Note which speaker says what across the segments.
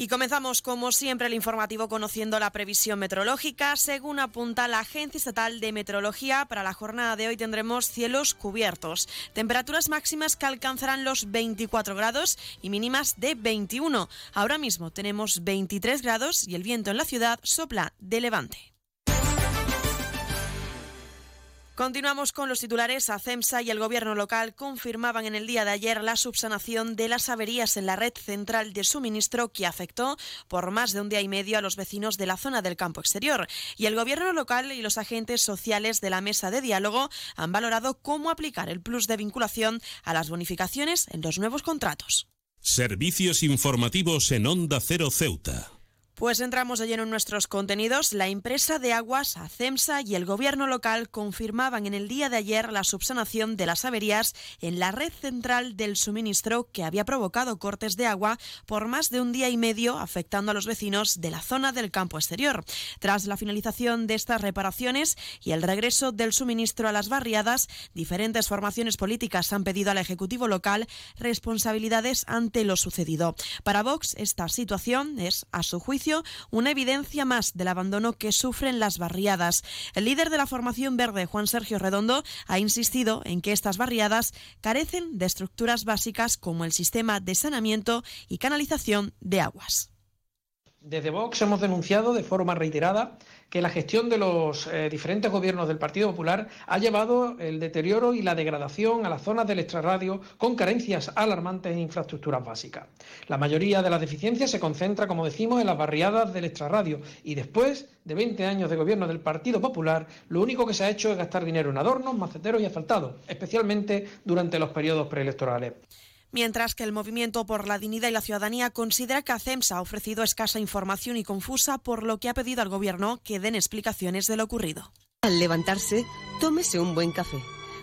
Speaker 1: Y comenzamos, como siempre, el informativo conociendo la previsión meteorológica. Según apunta la Agencia Estatal de Meteorología, para la jornada de hoy tendremos cielos cubiertos, temperaturas máximas que alcanzarán los 24 grados y mínimas de 21. Ahora mismo tenemos 23 grados y el viento en la ciudad sopla de levante. Continuamos con los titulares. ACEMSA y el gobierno local confirmaban en el día de ayer la subsanación de las averías en la red central de suministro que afectó por más de un día y medio a los vecinos de la zona del campo exterior. Y el gobierno local y los agentes sociales de la mesa de diálogo han valorado cómo aplicar el plus de vinculación a las bonificaciones en los nuevos contratos.
Speaker 2: Servicios informativos en Onda Cero Ceuta.
Speaker 1: Pues entramos de lleno en nuestros contenidos. La empresa de aguas, ACEMSA y el gobierno local confirmaban en el día de ayer la subsanación de las averías en la red central del suministro que había provocado cortes de agua por más de un día y medio, afectando a los vecinos de la zona del campo exterior. Tras la finalización de estas reparaciones y el regreso del suministro a las barriadas, diferentes formaciones políticas han pedido al Ejecutivo local responsabilidades ante lo sucedido. Para Vox, esta situación es, a su juicio, una evidencia más del abandono que sufren las barriadas. El líder de la formación verde, Juan Sergio Redondo, ha insistido en que estas barriadas carecen de estructuras básicas como el sistema de saneamiento y canalización de aguas.
Speaker 3: Desde Vox hemos denunciado de forma reiterada que la gestión de los eh, diferentes gobiernos del Partido Popular ha llevado el deterioro y la degradación a las zonas del extrarradio con carencias alarmantes en infraestructuras básicas. La mayoría de las deficiencias se concentra, como decimos, en las barriadas del extrarradio y después de 20 años de gobierno del Partido Popular, lo único que se ha hecho es gastar dinero en adornos, maceteros y asfaltados, especialmente durante los periodos preelectorales
Speaker 1: mientras que el Movimiento por la Dignidad y la Ciudadanía considera que ACEMS ha ofrecido escasa información y confusa, por lo que ha pedido al Gobierno que den explicaciones de lo ocurrido.
Speaker 4: Al levantarse, tómese un buen café,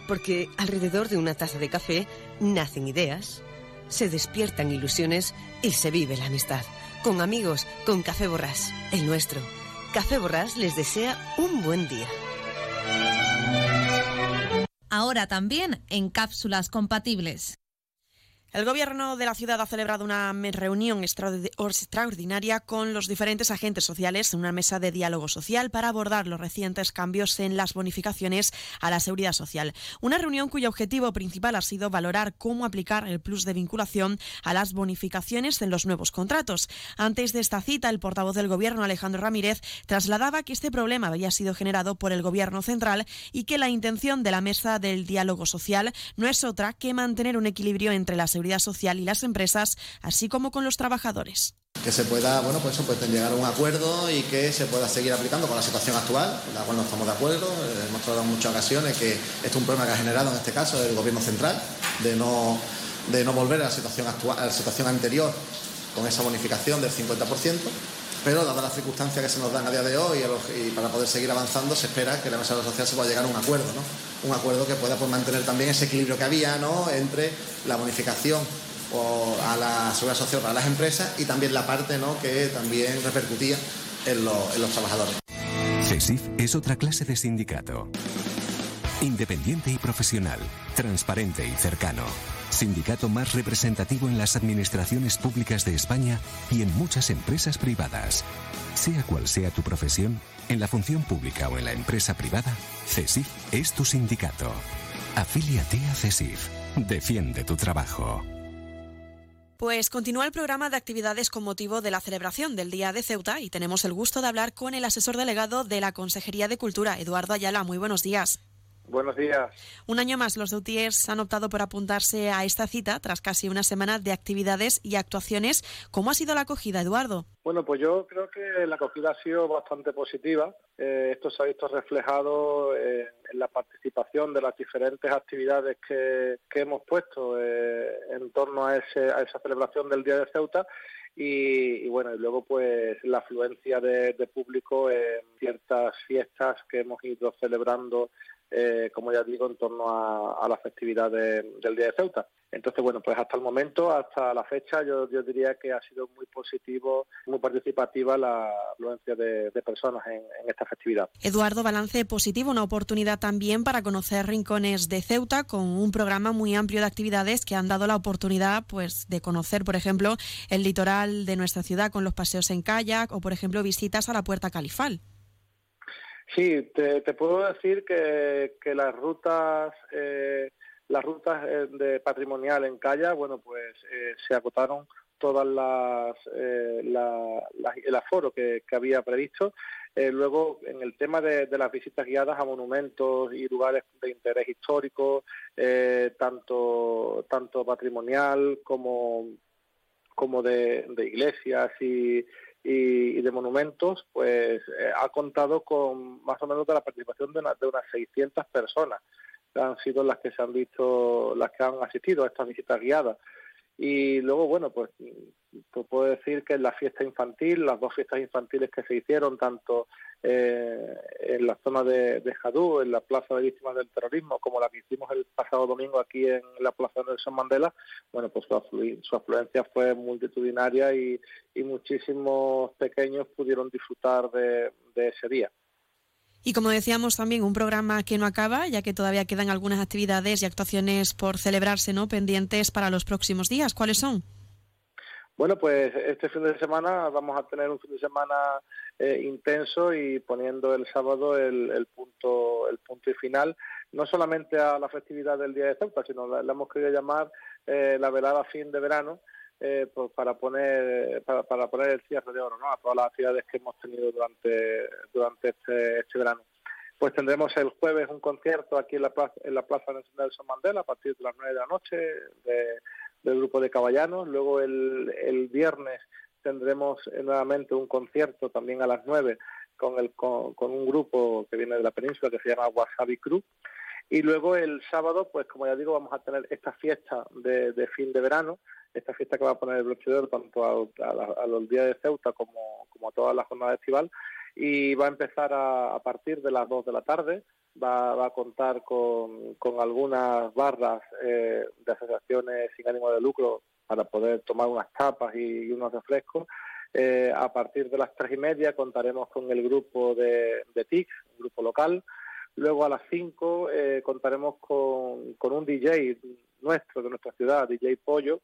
Speaker 4: porque alrededor de una taza de café nacen ideas, se despiertan ilusiones y se vive la amistad. Con amigos, con Café Borrás, el nuestro. Café Borrás les desea un buen día.
Speaker 5: Ahora también en cápsulas compatibles.
Speaker 1: El Gobierno de la ciudad ha celebrado una reunión extraordinaria con los diferentes agentes sociales en una mesa de diálogo social para abordar los recientes cambios en las bonificaciones a la seguridad social. Una reunión cuyo objetivo principal ha sido valorar cómo aplicar el plus de vinculación a las bonificaciones en los nuevos contratos. Antes de esta cita, el portavoz del Gobierno, Alejandro Ramírez, trasladaba que este problema había sido generado por el Gobierno central y que la intención de la mesa del diálogo social no es otra que mantener un equilibrio entre la seguridad social y las empresas, así como con los trabajadores
Speaker 6: que se pueda, bueno, pues eso, pues llegar a un acuerdo y que se pueda seguir aplicando con la situación actual, con la cual no estamos de acuerdo. Eh, hemos tratado en muchas ocasiones que esto es un problema que ha generado en este caso el gobierno central, de no, de no volver a la situación actual, a la situación anterior con esa bonificación del 50%. Pero dadas las circunstancias que se nos dan a día de hoy y para poder seguir avanzando, se espera que la mesa sociedad se pueda llegar a un acuerdo, ¿no? Un acuerdo que pueda pues, mantener también ese equilibrio que había, ¿no? Entre la bonificación a la seguridad social para las empresas y también la parte ¿no? que también repercutía en, en los trabajadores.
Speaker 7: CESIF es otra clase de sindicato. Independiente y profesional, transparente y cercano sindicato más representativo en las administraciones públicas de España y en muchas empresas privadas. Sea cual sea tu profesión, en la función pública o en la empresa privada, CESIF es tu sindicato. Afíliate a CESIF. Defiende tu trabajo.
Speaker 1: Pues continúa el programa de actividades con motivo de la celebración del Día de Ceuta y tenemos el gusto de hablar con el asesor delegado de la Consejería de Cultura, Eduardo Ayala. Muy buenos días.
Speaker 8: Buenos días.
Speaker 1: Un año más, los Doutiers han optado por apuntarse a esta cita tras casi una semana de actividades y actuaciones. ¿Cómo ha sido la acogida, Eduardo?
Speaker 8: Bueno, pues yo creo que la acogida ha sido bastante positiva. Eh, esto se ha visto reflejado eh, en la participación de las diferentes actividades que, hemos puesto eh, en torno a, ese, a esa celebración del Día de Ceuta y, bueno, y luego pues la afluencia de, público en ciertas fiestas que hemos ido celebrando eh, como ya digo, en torno a, la festividad del Día de Ceuta. Entonces, bueno, pues hasta el momento, hasta la fecha, yo, diría que ha sido muy positivo, muy participativa la afluencia de, personas en, esta festividad.
Speaker 1: Eduardo, balance positivo, una oportunidad también para conocer rincones de Ceuta con un programa muy amplio de actividades que han dado la oportunidad pues, de conocer, por ejemplo, el litoral de nuestra ciudad con los paseos en kayak o, por ejemplo, visitas a la Puerta Califal.
Speaker 8: Sí, te, puedo decir que, las rutas... Eh, las rutas eh, de patrimonial en Calla, bueno, pues eh, se agotaron todas las, eh, el aforo que, había previsto. luego, en el tema de, las visitas guiadas a monumentos y lugares de interés histórico, tanto, tanto patrimonial como, como de, iglesias y, y, de monumentos, pues ha contado con más o menos de la participación de, de unas 600 personas han sido las que se han visto, las que han asistido a estas visitas guiadas. Y luego, bueno, pues puedo decir que en la fiesta infantil, las dos fiestas infantiles que se hicieron, tanto eh, en la zona de, de, Jadú, en la Plaza de Víctimas del Terrorismo, como la que hicimos el pasado domingo aquí en la Plaza de Nelson Mandela, bueno, pues su, afluencia fue multitudinaria y, muchísimos pequeños pudieron disfrutar de ese día.
Speaker 1: Y como decíamos también, un programa que no acaba, ya que todavía quedan algunas actividades y actuaciones por celebrarse, ¿no? Pendientes para los próximos días. ¿Cuáles son?
Speaker 8: Bueno, pues este fin de semana vamos a tener un fin de semana eh, intenso y poniendo el sábado el, punto el punto y final, no solamente a la festividad del Día de Ceuta, sino la, hemos querido llamar eh, la velada fin de verano, eh, pues para poner para, para, poner el cierre de oro ¿no? a todas las actividades que hemos tenido durante durante este, este verano. Pues tendremos el jueves un concierto aquí en la plaza, en la plaza Nelson Mandela a partir de las nueve de la noche del grupo de caballanos. Luego el, el viernes tendremos nuevamente un concierto también a las nueve con, el, con, un grupo que viene de la península que se llama Wasabi Crew. Y luego el sábado, pues como ya digo, vamos a tener esta fiesta de, de fin de verano esta fiesta que va a poner el broche tanto a, los días de Ceuta como, como a toda la jornada estival y va a empezar a, partir de las 2 de la tarde. Va, a contar con, con algunas barras eh, de asociaciones sin ánimo de lucro para poder tomar unas tapas y, unos refrescos. Eh, a partir de las tres y media contaremos con el grupo de, de un grupo local. Luego a las 5 eh, contaremos con, con un DJ nuestro, de nuestra ciudad, DJ Pollo,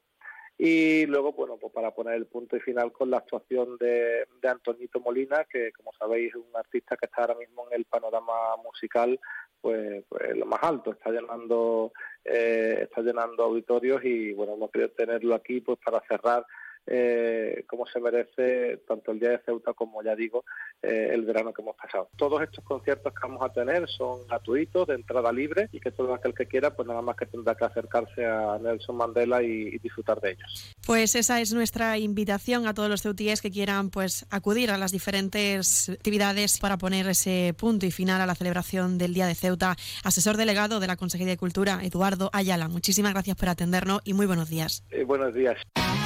Speaker 8: y luego, bueno, pues para poner el punto y final con la actuación de, de Antonito Molina, que como sabéis es un artista que está ahora mismo en el panorama musical pues, pues lo más alto, está llenando eh, está llenando auditorios y bueno, hemos querido tenerlo aquí pues para cerrar eh, como se merece tanto el Día de Ceuta como, ya digo, eh, el verano que hemos pasado. Todos estos conciertos que vamos a tener son gratuitos, de entrada libre, y que todo aquel que quiera, pues nada más que tendrá que acercarse a Nelson Mandela y, disfrutar de ellos.
Speaker 1: Pues esa es nuestra invitación a todos los ceutíes que quieran pues acudir a las diferentes actividades para poner ese punto y final a la celebración del Día de Ceuta. Asesor delegado de la Consejería de Cultura, Eduardo Ayala. Muchísimas gracias por atendernos y muy buenos días.
Speaker 8: Eh, buenos días.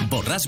Speaker 9: Borras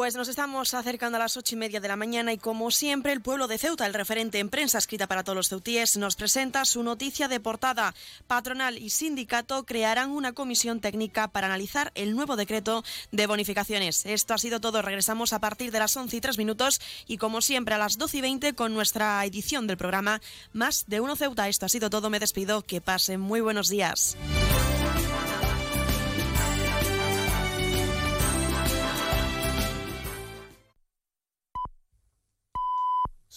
Speaker 1: Pues nos estamos acercando a las ocho y media de la mañana y como siempre el pueblo de Ceuta, el referente en prensa escrita para todos los ceutíes, nos presenta su noticia de portada. Patronal y sindicato crearán una comisión técnica para analizar el nuevo decreto de bonificaciones. Esto ha sido todo. Regresamos a partir de las once y tres minutos y como siempre a las doce y veinte con nuestra edición del programa Más de Uno Ceuta. Esto ha sido todo. Me despido. Que pasen muy buenos días.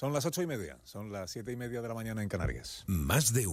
Speaker 10: Son las ocho y media, son las siete y media de la mañana en Canarias.
Speaker 11: Más de